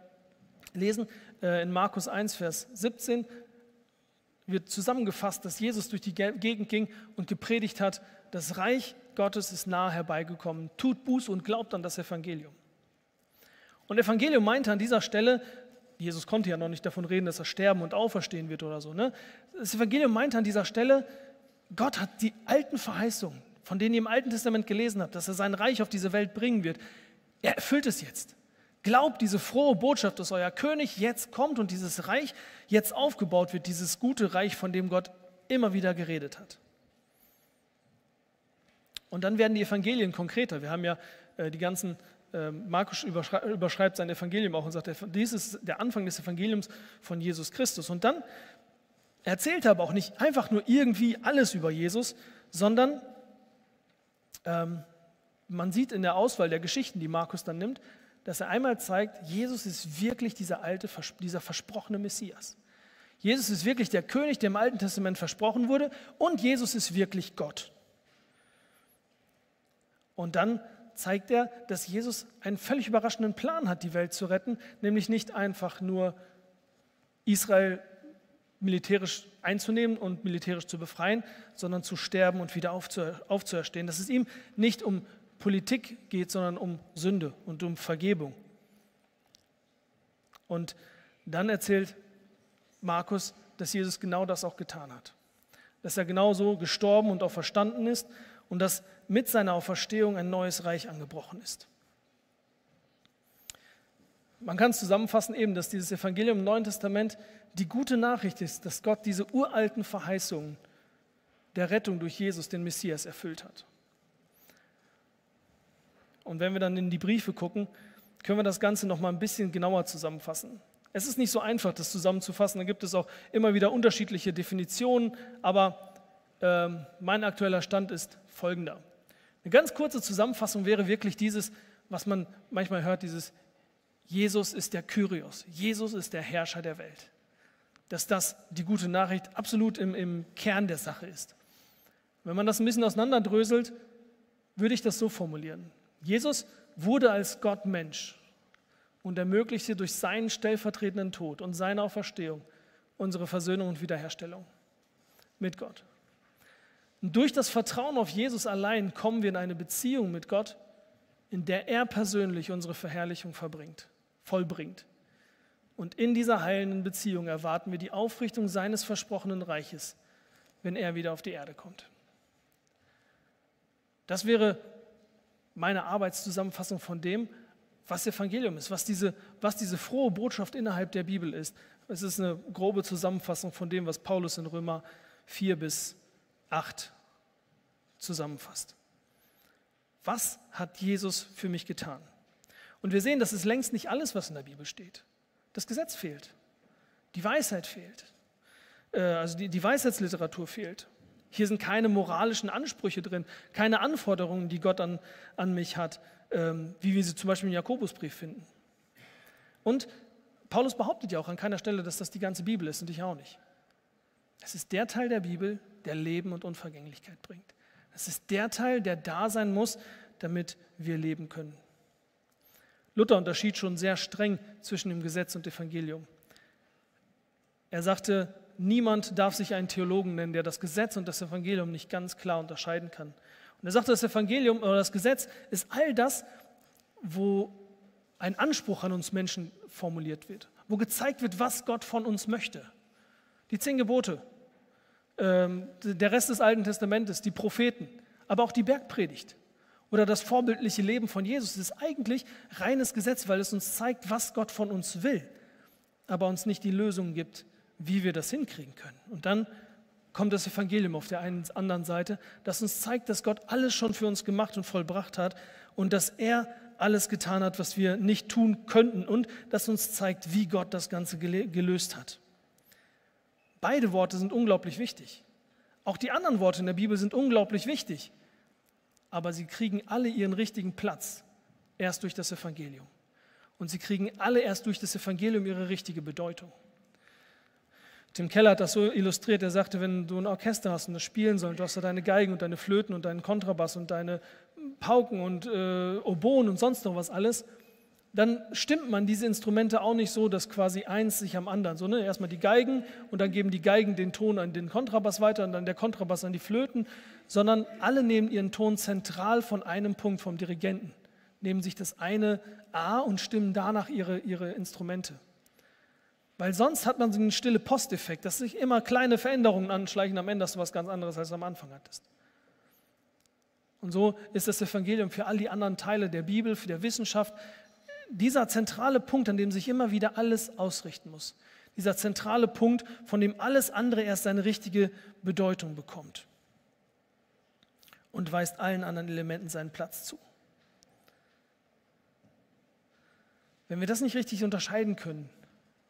[SPEAKER 1] lesen äh, in Markus 1, Vers 17, wird zusammengefasst, dass Jesus durch die Gegend ging und gepredigt hat, das Reich Gottes ist nahe herbeigekommen. Tut Buß und glaubt an das Evangelium. Und Evangelium meinte an dieser Stelle, Jesus konnte ja noch nicht davon reden, dass er sterben und auferstehen wird oder so. Ne? Das Evangelium meinte an dieser Stelle, Gott hat die alten Verheißungen, von denen ihr im Alten Testament gelesen habt, dass er sein Reich auf diese Welt bringen wird, er erfüllt es jetzt. Glaubt diese frohe Botschaft, dass euer König jetzt kommt und dieses Reich jetzt aufgebaut wird, dieses gute Reich, von dem Gott immer wieder geredet hat. Und dann werden die Evangelien konkreter. Wir haben ja äh, die ganzen, äh, Markus überschrei überschreibt sein Evangelium auch und sagt, dies ist der Anfang des Evangeliums von Jesus Christus. Und dann erzählt er aber auch nicht einfach nur irgendwie alles über Jesus, sondern ähm, man sieht in der Auswahl der Geschichten, die Markus dann nimmt, dass er einmal zeigt, Jesus ist wirklich dieser alte, dieser versprochene Messias. Jesus ist wirklich der König, der im Alten Testament versprochen wurde und Jesus ist wirklich Gott. Und dann zeigt er, dass Jesus einen völlig überraschenden Plan hat, die Welt zu retten, nämlich nicht einfach nur Israel militärisch einzunehmen und militärisch zu befreien, sondern zu sterben und wieder aufzuerstehen. Dass es ihm nicht um Politik geht, sondern um Sünde und um Vergebung. Und dann erzählt Markus, dass Jesus genau das auch getan hat. Dass er genauso gestorben und auch verstanden ist und dass mit seiner Auferstehung ein neues Reich angebrochen ist. Man kann es zusammenfassen eben, dass dieses Evangelium im Neuen Testament die gute Nachricht ist, dass Gott diese uralten Verheißungen der Rettung durch Jesus, den Messias, erfüllt hat. Und wenn wir dann in die Briefe gucken, können wir das Ganze noch mal ein bisschen genauer zusammenfassen. Es ist nicht so einfach, das zusammenzufassen. Da gibt es auch immer wieder unterschiedliche Definitionen, aber äh, mein aktueller Stand ist folgender. Eine ganz kurze Zusammenfassung wäre wirklich dieses, was man manchmal hört, dieses Jesus ist der Kyrios, Jesus ist der Herrscher der Welt. Dass das die gute Nachricht absolut im, im Kern der Sache ist. Wenn man das ein bisschen auseinanderdröselt, würde ich das so formulieren. Jesus wurde als Gott Mensch und ermöglichte durch seinen stellvertretenden Tod und seine Auferstehung unsere Versöhnung und Wiederherstellung mit Gott. Und durch das Vertrauen auf Jesus allein kommen wir in eine Beziehung mit Gott, in der er persönlich unsere Verherrlichung verbringt, vollbringt. Und in dieser heilenden Beziehung erwarten wir die Aufrichtung seines versprochenen Reiches, wenn er wieder auf die Erde kommt. Das wäre meine Arbeitszusammenfassung von dem, was Evangelium ist, was diese, was diese frohe Botschaft innerhalb der Bibel ist. Es ist eine grobe Zusammenfassung von dem, was Paulus in Römer 4 bis 8 zusammenfasst. Was hat Jesus für mich getan? Und wir sehen, das ist längst nicht alles, was in der Bibel steht. Das Gesetz fehlt. Die Weisheit fehlt. Äh, also die, die Weisheitsliteratur fehlt. Hier sind keine moralischen Ansprüche drin, keine Anforderungen, die Gott an, an mich hat, ähm, wie wir sie zum Beispiel im Jakobusbrief finden. Und Paulus behauptet ja auch an keiner Stelle, dass das die ganze Bibel ist und ich auch nicht. Es ist der Teil der Bibel, der Leben und Unvergänglichkeit bringt. Es ist der Teil, der da sein muss, damit wir leben können. Luther unterschied schon sehr streng zwischen dem Gesetz und Evangelium. Er sagte, niemand darf sich einen Theologen nennen, der das Gesetz und das Evangelium nicht ganz klar unterscheiden kann. Und er sagte, das Evangelium oder das Gesetz ist all das, wo ein Anspruch an uns Menschen formuliert wird, wo gezeigt wird, was Gott von uns möchte. Die zehn Gebote, ähm, der Rest des Alten Testamentes, die Propheten, aber auch die Bergpredigt oder das vorbildliche Leben von Jesus. Es ist eigentlich reines Gesetz, weil es uns zeigt, was Gott von uns will, aber uns nicht die Lösung gibt, wie wir das hinkriegen können. Und dann kommt das Evangelium auf der einen anderen Seite, das uns zeigt, dass Gott alles schon für uns gemacht und vollbracht hat und dass er alles getan hat, was wir nicht tun könnten und das uns zeigt, wie Gott das Ganze gelöst hat. Beide Worte sind unglaublich wichtig. Auch die anderen Worte in der Bibel sind unglaublich wichtig, aber sie kriegen alle ihren richtigen Platz erst durch das Evangelium. Und sie kriegen alle erst durch das Evangelium ihre richtige Bedeutung. Tim Keller hat das so illustriert, er sagte, wenn du ein Orchester hast und das spielen soll, du hast da deine Geigen und deine Flöten und deinen Kontrabass und deine Pauken und äh, Oboen und sonst noch was alles, dann stimmt man diese Instrumente auch nicht so, dass quasi eins sich am anderen, so ne, erstmal die Geigen und dann geben die Geigen den Ton an den Kontrabass weiter und dann der Kontrabass an die Flöten, sondern alle nehmen ihren Ton zentral von einem Punkt vom Dirigenten, nehmen sich das eine A und stimmen danach ihre, ihre Instrumente. Weil sonst hat man so einen stille Posteffekt, dass sich immer kleine Veränderungen anschleichen, am Ende hast du was ganz anderes, als du am Anfang hattest. Und so ist das Evangelium für all die anderen Teile der Bibel, für die Wissenschaft, dieser zentrale Punkt, an dem sich immer wieder alles ausrichten muss. Dieser zentrale Punkt, von dem alles andere erst seine richtige Bedeutung bekommt. Und weist allen anderen Elementen seinen Platz zu. Wenn wir das nicht richtig unterscheiden können,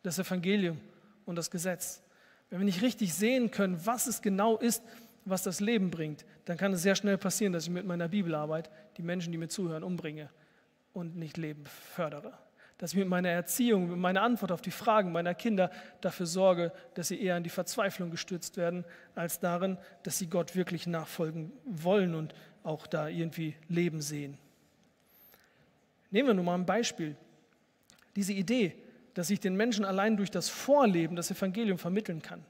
[SPEAKER 1] das Evangelium und das Gesetz. Wenn wir nicht richtig sehen können, was es genau ist, was das Leben bringt, dann kann es sehr schnell passieren, dass ich mit meiner Bibelarbeit die Menschen, die mir zuhören, umbringe und nicht Leben fördere. Dass ich mit meiner Erziehung, mit meiner Antwort auf die Fragen meiner Kinder dafür sorge, dass sie eher in die Verzweiflung gestürzt werden, als darin, dass sie Gott wirklich nachfolgen wollen und auch da irgendwie Leben sehen. Nehmen wir nun mal ein Beispiel. Diese Idee, dass ich den Menschen allein durch das Vorleben das Evangelium vermitteln kann.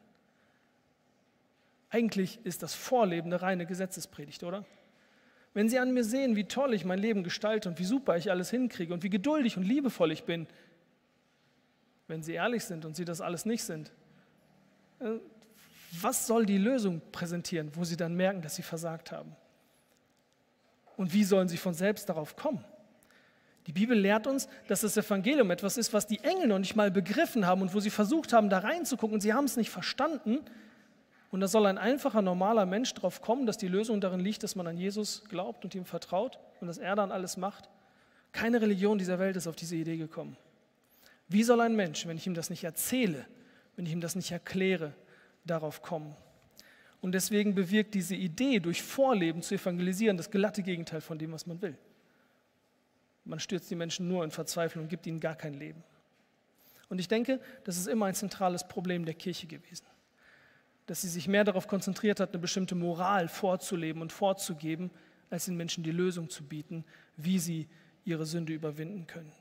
[SPEAKER 1] Eigentlich ist das Vorleben eine reine Gesetzespredigt, oder? Wenn Sie an mir sehen, wie toll ich mein Leben gestalte und wie super ich alles hinkriege und wie geduldig und liebevoll ich bin, wenn sie ehrlich sind und sie das alles nicht sind, äh, was soll die Lösung präsentieren, wo sie dann merken, dass sie versagt haben? Und wie sollen sie von selbst darauf kommen? Die Bibel lehrt uns, dass das Evangelium etwas ist, was die Engel noch nicht mal begriffen haben und wo sie versucht haben, da reinzugucken und sie haben es nicht verstanden. Und da soll ein einfacher, normaler Mensch darauf kommen, dass die Lösung darin liegt, dass man an Jesus glaubt und ihm vertraut und dass er dann alles macht. Keine Religion dieser Welt ist auf diese Idee gekommen. Wie soll ein Mensch, wenn ich ihm das nicht erzähle, wenn ich ihm das nicht erkläre, darauf kommen? Und deswegen bewirkt diese Idee, durch Vorleben zu evangelisieren, das glatte Gegenteil von dem, was man will. Man stürzt die Menschen nur in Verzweiflung und gibt ihnen gar kein Leben. Und ich denke, das ist immer ein zentrales Problem der Kirche gewesen. Dass sie sich mehr darauf konzentriert hat, eine bestimmte Moral vorzuleben und vorzugeben, als den Menschen die Lösung zu bieten, wie sie ihre Sünde überwinden können.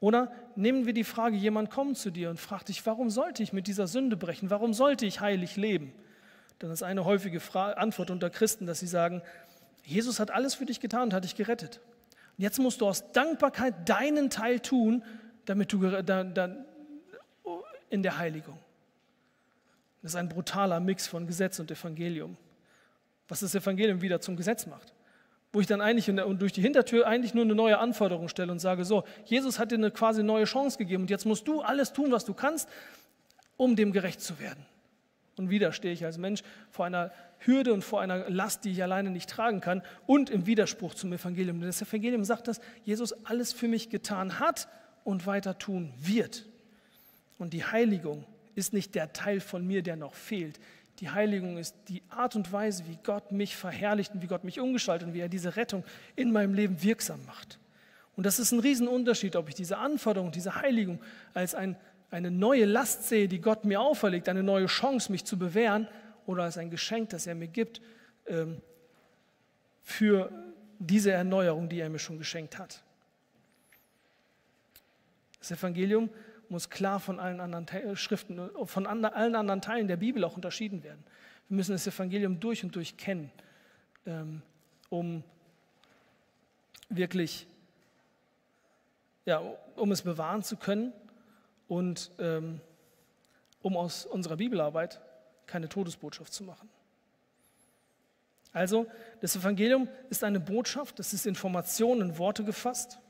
[SPEAKER 1] Oder nehmen wir die Frage, jemand kommt zu dir und fragt dich, warum sollte ich mit dieser Sünde brechen? Warum sollte ich heilig leben? Dann ist eine häufige Antwort unter Christen, dass sie sagen, Jesus hat alles für dich getan und hat dich gerettet. Jetzt musst du aus Dankbarkeit deinen Teil tun, damit du da, da, in der Heiligung. Das ist ein brutaler Mix von Gesetz und Evangelium, was das Evangelium wieder zum Gesetz macht. Wo ich dann eigentlich und durch die Hintertür eigentlich nur eine neue Anforderung stelle und sage, so, Jesus hat dir eine quasi neue Chance gegeben und jetzt musst du alles tun, was du kannst, um dem gerecht zu werden. Und wieder stehe ich als Mensch vor einer Hürde und vor einer Last, die ich alleine nicht tragen kann und im Widerspruch zum Evangelium. Denn das Evangelium sagt, dass Jesus alles für mich getan hat und weiter tun wird. Und die Heiligung ist nicht der Teil von mir, der noch fehlt. Die Heiligung ist die Art und Weise, wie Gott mich verherrlicht und wie Gott mich umgestaltet und wie er diese Rettung in meinem Leben wirksam macht. Und das ist ein Riesenunterschied, ob ich diese Anforderung, diese Heiligung als ein, eine neue Last sehe, die Gott mir auferlegt, eine neue Chance, mich zu bewähren, oder als ein Geschenk, das er mir gibt, ähm, für diese Erneuerung, die er mir schon geschenkt hat. Das Evangelium muss klar von allen anderen Schriften, von allen anderen Teilen der Bibel auch unterschieden werden. Wir müssen das Evangelium durch und durch kennen, ähm, um wirklich, ja, um es bewahren zu können und ähm, um aus unserer Bibelarbeit keine Todesbotschaft zu machen. Also, das Evangelium ist eine Botschaft, es ist Information in Worte gefasst.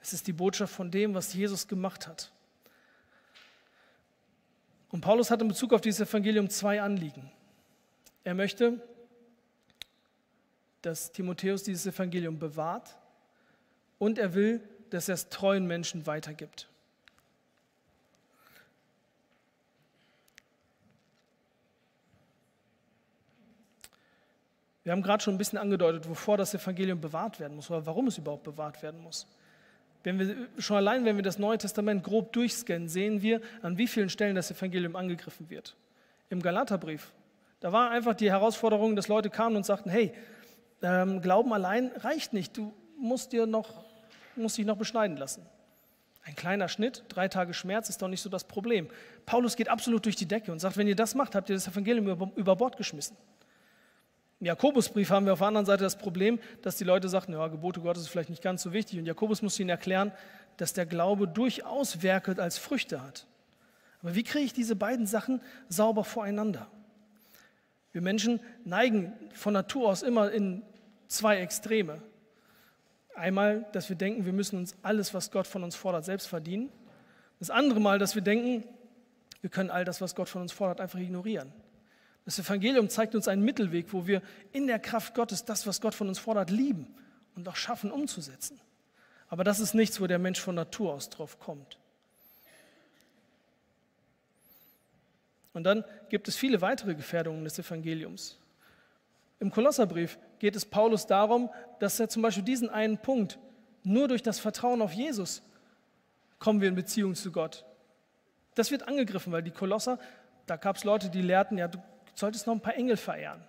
[SPEAKER 1] Es ist die Botschaft von dem, was Jesus gemacht hat. Und Paulus hat in Bezug auf dieses Evangelium zwei Anliegen. Er möchte, dass Timotheus dieses Evangelium bewahrt und er will, dass er es treuen Menschen weitergibt. Wir haben gerade schon ein bisschen angedeutet, wovor das Evangelium bewahrt werden muss oder warum es überhaupt bewahrt werden muss. Wenn wir, schon allein, wenn wir das Neue Testament grob durchscannen, sehen wir, an wie vielen Stellen das Evangelium angegriffen wird. Im Galaterbrief, da war einfach die Herausforderung, dass Leute kamen und sagten, hey, ähm, Glauben allein reicht nicht, du musst, dir noch, musst dich noch beschneiden lassen. Ein kleiner Schnitt, drei Tage Schmerz ist doch nicht so das Problem. Paulus geht absolut durch die Decke und sagt, wenn ihr das macht, habt ihr das Evangelium über, über Bord geschmissen. Im Jakobusbrief haben wir auf der anderen Seite das Problem, dass die Leute sagten, ja, Gebote Gottes ist vielleicht nicht ganz so wichtig. Und Jakobus muss ihnen erklären, dass der Glaube durchaus Werke als Früchte hat. Aber wie kriege ich diese beiden Sachen sauber voreinander? Wir Menschen neigen von Natur aus immer in zwei Extreme. Einmal, dass wir denken, wir müssen uns alles, was Gott von uns fordert, selbst verdienen. Das andere Mal, dass wir denken, wir können all das, was Gott von uns fordert, einfach ignorieren. Das Evangelium zeigt uns einen Mittelweg, wo wir in der Kraft Gottes das, was Gott von uns fordert, lieben und auch schaffen umzusetzen. Aber das ist nichts, wo der Mensch von Natur aus drauf kommt. Und dann gibt es viele weitere Gefährdungen des Evangeliums. Im Kolosserbrief geht es Paulus darum, dass er zum Beispiel diesen einen Punkt, nur durch das Vertrauen auf Jesus kommen wir in Beziehung zu Gott. Das wird angegriffen, weil die Kolosser, da gab es Leute, die lehrten, ja, du Du solltest noch ein paar Engel verehren.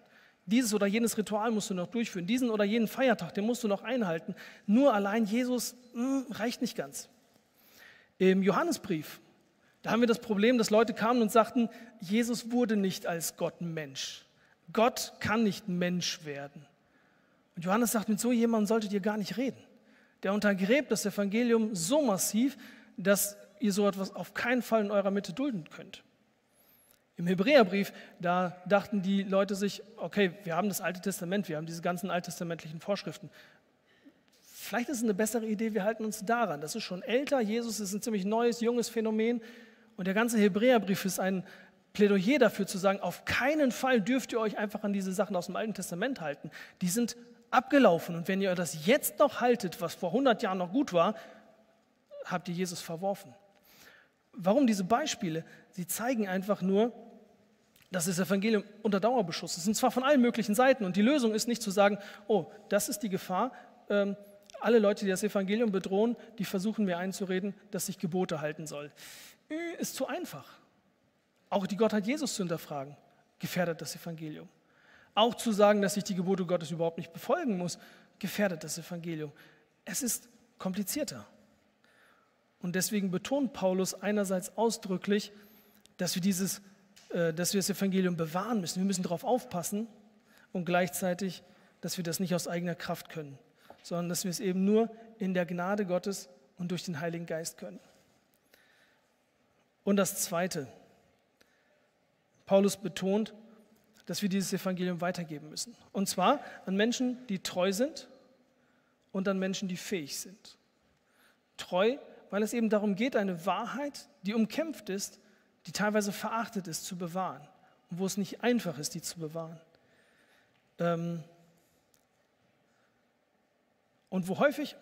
[SPEAKER 1] Dieses oder jenes Ritual musst du noch durchführen. Diesen oder jenen Feiertag, den musst du noch einhalten. Nur allein Jesus mh, hm, reicht nicht ganz. Im Johannesbrief, da haben wir das Problem, dass Leute kamen und sagten, Jesus wurde nicht als Gott Mensch. Gott kann nicht Mensch werden. Und Johannes sagt, mit so jemandem solltet ihr gar nicht reden. Der untergräbt das Evangelium so massiv, dass ihr so etwas auf keinen Fall in eurer Mitte dulden könnt. Im Hebräerbrief, da dachten die Leute sich, okay, wir haben das Alte Testament, wir haben diese ganzen alttestamentlichen Vorschriften. Vielleicht ist es eine bessere Idee, wir halten uns daran. Das ist schon älter, Jesus ist ein ziemlich neues, junges Phänomen und der ganze Hebräerbrief ist ein Plädoyer dafür zu sagen, auf keinen Fall dürft ihr euch einfach an diese Sachen aus dem Alten Testament halten. Die sind abgelaufen und wenn ihr das jetzt noch haltet, was vor 100 Jahren noch gut war, habt ihr Jesus verworfen. Warum diese Beispiele? Sie zeigen einfach nur, dass das Evangelium unter Dauerbeschuss ist. Und zwar von allen möglichen Seiten. Und die Lösung ist nicht zu sagen, oh, das ist die Gefahr. Ähm, alle Leute, die das Evangelium bedrohen, die versuchen mir einzureden, dass ich Gebote halten soll. Ist zu einfach. Auch die Gottheit Jesus zu hinterfragen, gefährdet das Evangelium. Auch zu sagen, dass ich die Gebote Gottes überhaupt nicht befolgen muss, gefährdet das Evangelium. Es ist komplizierter. Und deswegen betont Paulus einerseits ausdrücklich, dass wir, dieses, dass wir das Evangelium bewahren müssen. Wir müssen darauf aufpassen und gleichzeitig, dass wir das nicht aus eigener Kraft können, sondern dass wir es eben nur in der Gnade Gottes und durch den Heiligen Geist können. Und das Zweite, Paulus betont, dass wir dieses Evangelium weitergeben müssen. Und zwar an Menschen, die treu sind und an Menschen, die fähig sind. Treu, weil es eben darum geht, eine Wahrheit, die umkämpft ist, die teilweise verachtet ist, zu bewahren. Und wo es nicht einfach ist, die zu bewahren. Ähm und wo häufig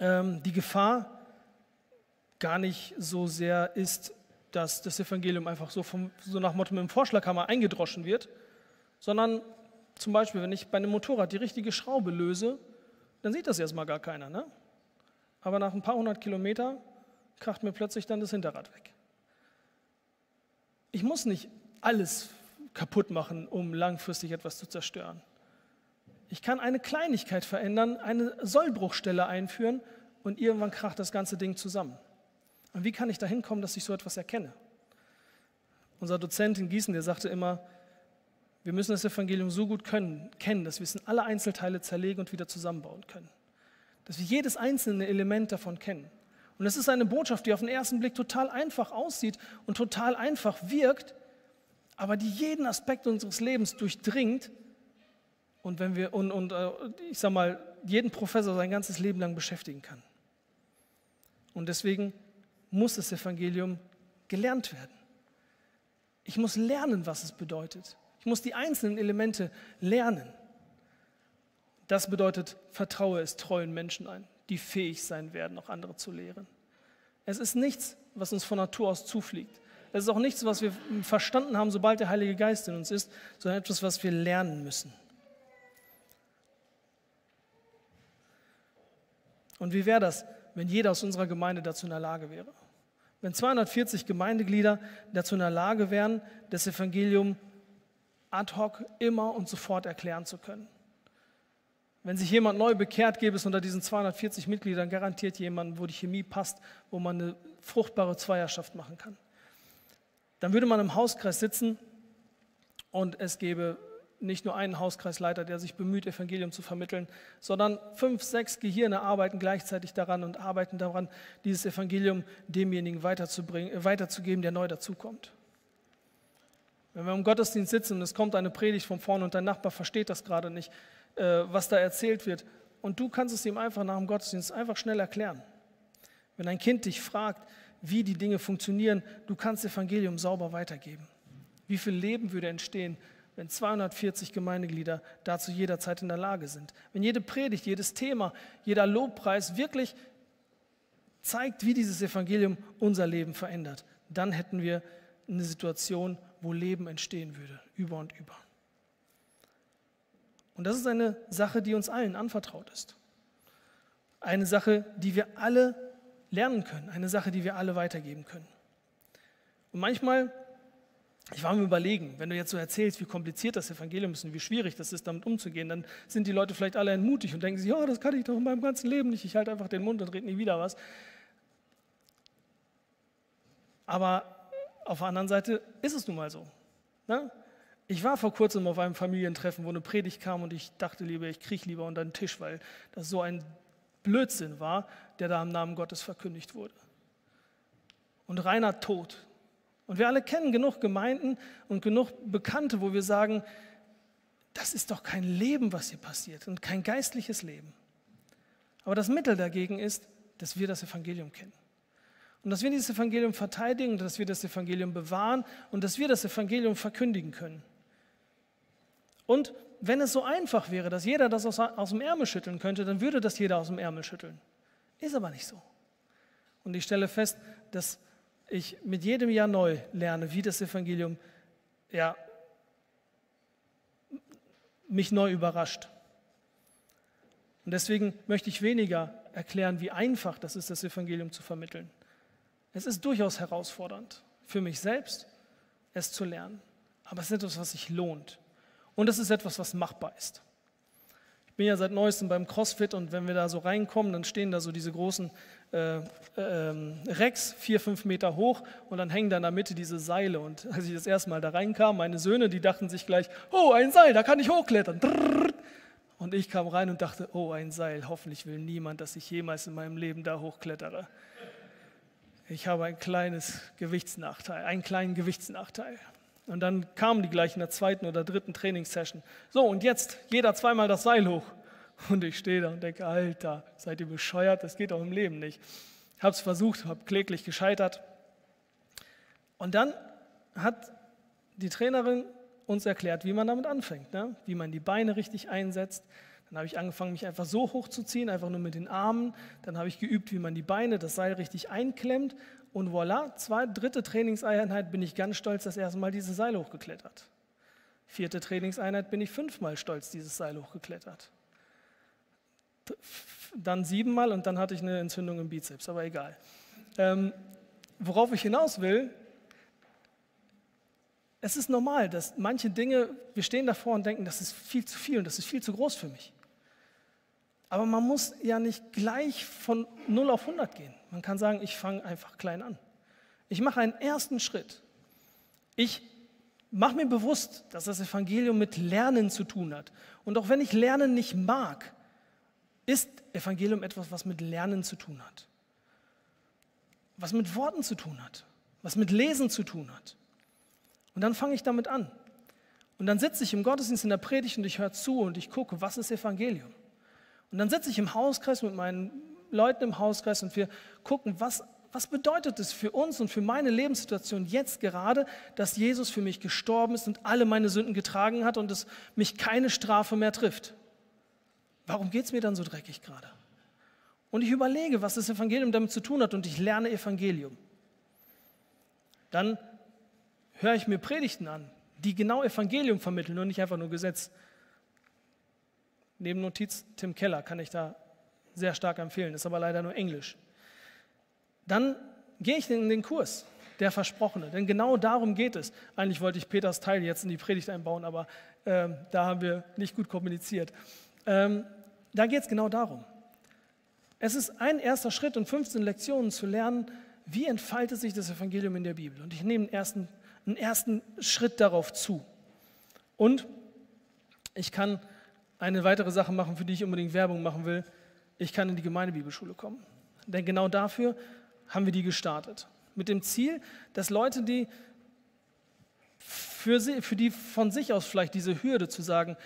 [SPEAKER 1] ähm, die Gefahr gar nicht so sehr ist, dass das Evangelium einfach so, vom, so nach Motto mit dem Vorschlaghammer eingedroschen wird, sondern zum Beispiel, wenn ich bei einem Motorrad die richtige Schraube löse, dann sieht das erstmal gar keiner. Ne? Aber nach ein paar hundert Kilometer kracht mir plötzlich dann das Hinterrad weg. Ich muss nicht alles kaputt machen, um langfristig etwas zu zerstören. Ich kann eine Kleinigkeit verändern, eine Sollbruchstelle einführen und irgendwann kracht das ganze Ding zusammen. Und wie kann ich dahin kommen, dass ich so etwas erkenne? Unser Dozent in Gießen, der sagte immer, wir müssen das Evangelium so gut können, kennen, dass wir es in alle Einzelteile zerlegen und wieder zusammenbauen können. Dass wir jedes einzelne Element davon kennen. Und es ist eine Botschaft, die auf den ersten Blick total einfach aussieht und total einfach wirkt, aber die jeden Aspekt unseres Lebens durchdringt und wenn wir und, und äh, ich sag mal jeden Professor sein ganzes Leben lang beschäftigen kann. Und deswegen muss das Evangelium gelernt werden. Ich muss lernen, was es bedeutet. Ich muss die einzelnen Elemente lernen. Das bedeutet, vertraue es treuen Menschen ein, die fähig sein werden, auch andere zu lehren. Es ist nichts, was uns von Natur aus zufliegt. Es ist auch nichts, was wir verstanden haben, sobald der Heilige Geist in uns ist, sondern etwas, was wir lernen müssen. Und wie wäre das, wenn jeder aus unserer Gemeinde dazu in der Lage wäre? Wenn 240 Gemeindeglieder dazu in der Lage wären, das Evangelium ad hoc immer und sofort erklären zu können. Wenn sich jemand neu bekehrt, gäbe es unter diesen 240 Mitgliedern garantiert jemanden, wo die Chemie passt, wo man eine fruchtbare Zweierschaft machen kann. Dann würde man im Hauskreis sitzen und es gäbe nicht nur einen Hauskreisleiter, der sich bemüht, Evangelium zu vermitteln, sondern fünf, sechs Gehirne arbeiten gleichzeitig daran und arbeiten daran, dieses Evangelium demjenigen weiterzubringen, weiterzugeben, der neu dazukommt. Wenn wir im Gottesdienst sitzen und es kommt eine Predigt von vorne und dein Nachbar versteht das gerade nicht, äh, was da erzählt wird, und du kannst es ihm einfach nach dem Gottesdienst einfach schnell erklären. Wenn ein Kind dich fragt, wie die Dinge funktionieren, du kannst Evangelium sauber weitergeben. Wie viel Leben würde entstehen, wenn 240 Gemeindeglieder dazu jederzeit in der Lage sind. Wenn jede Predigt, jedes Thema, jeder Lobpreis wirklich zeigt, wie dieses Evangelium unser Leben verändert, dann hätten wir eine Situation, wo Leben entstehen würde, über und über. Und das ist eine Sache, die uns allen anvertraut ist. Eine Sache, die wir alle lernen können, eine Sache, die wir alle weitergeben können. Und manchmal ich war mir überlegen, wenn du jetzt so erzählst, wie kompliziert das Evangelium ist und wie schwierig das ist, damit umzugehen, dann sind die Leute vielleicht alle entmutigt und denken sich, ja, das kann ich doch in meinem ganzen Leben nicht, ich halte einfach den Mund und rede nie wieder was. Aber auf der anderen Seite ist es nun mal so. Ne? Ich war vor kurzem auf einem Familientreffen, wo eine Predigt kam und ich dachte lieber, ich kriege lieber unter den Tisch, weil das so ein Blödsinn war, der da im Namen Gottes verkündigt wurde. und reiner Tod. Und wir alle kennen genug Gemeinden und genug Bekannte, wo wir sagen, das ist doch kein Leben, was hier passiert und kein geistliches Leben. Aber das Mittel dagegen ist, dass wir das Evangelium kennen. Und dass wir dieses Evangelium verteidigen, dass wir das Evangelium bewahren und dass wir das Evangelium verkündigen können. Und wenn es so einfach wäre, dass jeder das aus, aus dem Ärmel schütteln könnte, dann würde das jeder aus dem Ärmel schütteln. Ist aber nicht so. Und ich stelle fest, dass ich mit jedem Jahr neu lerne, wie das Evangelium ja, mich neu überrascht. Und deswegen möchte ich weniger erklären, wie einfach das ist, das Evangelium zu vermitteln. Es ist durchaus herausfordernd für mich selbst, es zu lernen. Aber es ist etwas, was sich lohnt. Und es ist etwas, was machbar ist. Ich bin ja seit neuestem beim CrossFit und wenn wir da so reinkommen, dann stehen da so diese großen äh, äh, Rex, vier, fünf Meter hoch und dann hängen da in der Mitte diese Seile. Und als ich das erste Mal da reinkam, meine Söhne, die dachten sich gleich, oh, ein Seil, da kann ich hochklettern. Und ich kam rein und dachte, oh, ein Seil, hoffentlich will niemand, dass ich jemals in meinem Leben da hochklettere. Ich habe ein kleines Gewichtsnachteil, einen kleinen Gewichtsnachteil. Und dann kamen die gleich in der zweiten oder dritten Trainingssession. So, und jetzt jeder zweimal das Seil hoch. Und ich stehe da und denke, Alter, seid ihr bescheuert? Das geht doch im Leben nicht. Habe es versucht, habe kläglich gescheitert. Und dann hat die Trainerin uns erklärt, wie man damit anfängt, ne? wie man die Beine richtig einsetzt. Dann habe ich angefangen, mich einfach so hochzuziehen, einfach nur mit den Armen. Dann habe ich geübt, wie man die Beine, das Seil richtig einklemmt. Und voilà, zwei, dritte Trainingseinheit bin ich ganz stolz das erste Mal dieses Seil hochgeklettert. Vierte Trainingseinheit bin ich fünfmal stolz dieses Seil hochgeklettert. Dann siebenmal und dann hatte ich eine Entzündung im Bizeps, aber egal. Ähm, worauf ich hinaus will, es ist normal, dass manche Dinge, wir stehen davor und denken, das ist viel zu viel und das ist viel zu groß für mich. Aber man muss ja nicht gleich von 0 auf 100 gehen. Man kann sagen, ich fange einfach klein an. Ich mache einen ersten Schritt. Ich mache mir bewusst, dass das Evangelium mit Lernen zu tun hat. Und auch wenn ich Lernen nicht mag, ist Evangelium etwas, was mit Lernen zu tun hat. Was mit Worten zu tun hat. Was mit Lesen zu tun hat. Und dann fange ich damit an. Und dann sitze ich im Gottesdienst in der Predigt und ich höre zu und ich gucke, was ist Evangelium? Und dann sitze ich im Hauskreis mit meinen Leuten im Hauskreis und wir gucken, was, was bedeutet es für uns und für meine Lebenssituation jetzt gerade, dass Jesus für mich gestorben ist und alle meine Sünden getragen hat und es mich keine Strafe mehr trifft. Warum geht es mir dann so dreckig gerade? Und ich überlege, was das Evangelium damit zu tun hat und ich lerne Evangelium. Dann höre ich mir Predigten an, die genau Evangelium vermitteln und nicht einfach nur Gesetz. Nebennotiz Tim Keller kann ich da sehr stark empfehlen, ist aber leider nur Englisch. Dann gehe ich in den Kurs, der Versprochene, denn genau darum geht es. Eigentlich wollte ich Peters Teil jetzt in die Predigt einbauen, aber äh, da haben wir nicht gut kommuniziert. Ähm, da geht es genau darum. Es ist ein erster Schritt und 15 Lektionen zu lernen, wie entfaltet sich das Evangelium in der Bibel. Und ich nehme einen ersten, einen ersten Schritt darauf zu. Und ich kann eine weitere Sache machen, für die ich unbedingt Werbung machen will. Ich kann in die Gemeindebibelschule kommen. Denn genau dafür haben wir die gestartet. Mit dem Ziel, dass Leute, die für, sie, für die von sich aus vielleicht diese Hürde zu sagen,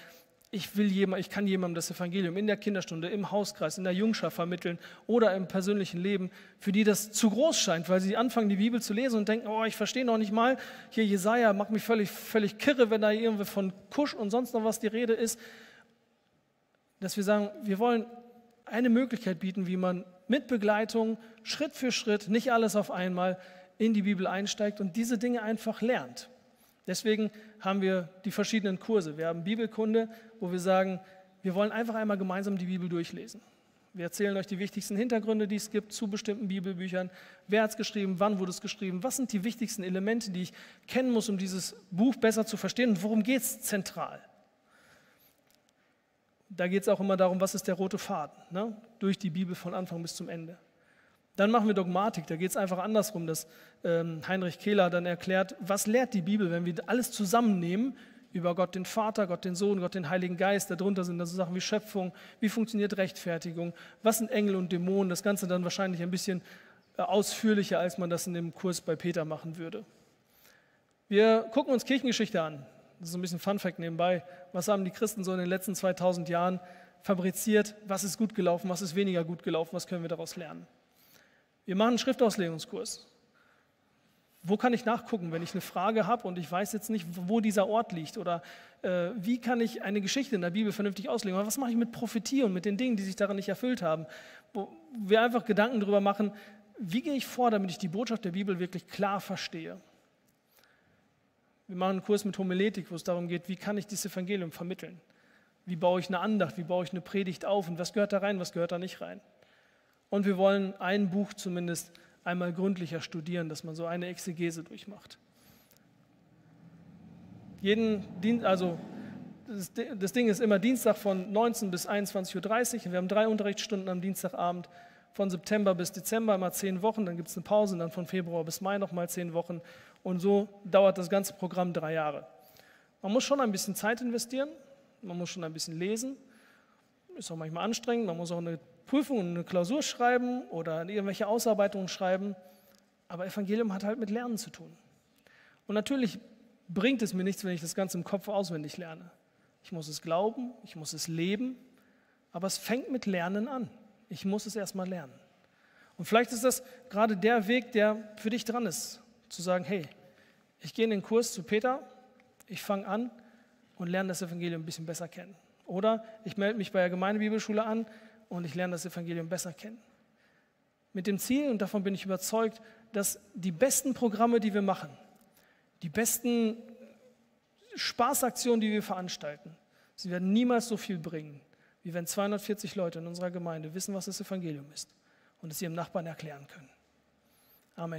[SPEAKER 1] ich will jemand, ich kann jemandem das Evangelium in der Kinderstunde, im Hauskreis, in der Jungschaft vermitteln oder im persönlichen Leben, für die das zu groß scheint, weil sie anfangen, die Bibel zu lesen und denken, oh, ich verstehe noch nicht mal, hier Jesaja macht mich völlig, völlig kirre, wenn da irgendwie von Kusch und sonst noch was die Rede ist dass wir sagen, wir wollen eine Möglichkeit bieten, wie man mit Begleitung Schritt für Schritt, nicht alles auf einmal, in die Bibel einsteigt und diese Dinge einfach lernt. Deswegen haben wir die verschiedenen Kurse. Wir haben Bibelkunde, wo wir sagen, wir wollen einfach einmal gemeinsam die Bibel durchlesen. Wir erzählen euch die wichtigsten Hintergründe, die es gibt zu bestimmten Bibelbüchern. Wer hat es geschrieben? Wann wurde es geschrieben? Was sind die wichtigsten Elemente, die ich kennen muss, um dieses Buch besser zu verstehen? Und worum geht es zentral? Da geht es auch immer darum, was ist der rote Faden, ne? durch die Bibel von Anfang bis zum Ende. Dann machen wir Dogmatik, da geht es einfach andersrum, dass ähm, Heinrich Kehler dann erklärt, was lehrt die Bibel, wenn wir alles zusammennehmen über Gott den Vater, Gott den Sohn, Gott den Heiligen Geist. Darunter sind dann so Sachen wie Schöpfung, wie funktioniert Rechtfertigung, was sind Engel und Dämonen, das Ganze dann wahrscheinlich ein bisschen äh, ausführlicher, als man das in dem Kurs bei Peter machen würde. Wir gucken uns Kirchengeschichte an. Das ist ein bisschen Fun Fact nebenbei. Was haben die Christen so in den letzten 2000 Jahren fabriziert? Was ist gut gelaufen? Was ist weniger gut gelaufen? Was können wir daraus lernen? Wir machen einen Schriftauslegungskurs. Wo kann ich nachgucken, wenn ich eine Frage habe und ich weiß jetzt nicht, wo dieser Ort liegt? Oder äh, wie kann ich eine Geschichte in der Bibel vernünftig auslegen? Oder was mache ich mit Prophetie und mit den Dingen, die sich daran nicht erfüllt haben? Wo wir einfach Gedanken darüber machen, wie gehe ich vor, damit ich die Botschaft der Bibel wirklich klar verstehe? Wir machen einen Kurs mit Homiletik, wo es darum geht, wie kann ich dieses Evangelium vermitteln? Wie baue ich eine Andacht? Wie baue ich eine Predigt auf? Und was gehört da rein? Was gehört da nicht rein? Und wir wollen ein Buch zumindest einmal gründlicher studieren, dass man so eine Exegese durchmacht. Jeden Dienst, also das Ding ist immer Dienstag von 19 bis 21.30 Uhr. Wir haben drei Unterrichtsstunden am Dienstagabend von September bis Dezember, immer zehn Wochen. Dann gibt es eine Pause dann von Februar bis Mai nochmal zehn Wochen. Und so dauert das ganze Programm drei Jahre. Man muss schon ein bisschen Zeit investieren, man muss schon ein bisschen lesen. Ist auch manchmal anstrengend, man muss auch eine Prüfung und eine Klausur schreiben oder irgendwelche Ausarbeitungen schreiben. Aber Evangelium hat halt mit Lernen zu tun. Und natürlich bringt es mir nichts, wenn ich das Ganze im Kopf auswendig lerne. Ich muss es glauben, ich muss es leben, aber es fängt mit Lernen an. Ich muss es erstmal lernen. Und vielleicht ist das gerade der Weg, der für dich dran ist, zu sagen, hey, ich gehe in den Kurs zu Peter, ich fange an und lerne das Evangelium ein bisschen besser kennen. Oder ich melde mich bei der Gemeindebibelschule an und ich lerne das Evangelium besser kennen. Mit dem Ziel, und davon bin ich überzeugt, dass die besten Programme, die wir machen, die besten Spaßaktionen, die wir veranstalten, sie werden niemals so viel bringen, wie wenn 240 Leute in unserer Gemeinde wissen, was das Evangelium ist und es ihrem Nachbarn erklären können. Amen.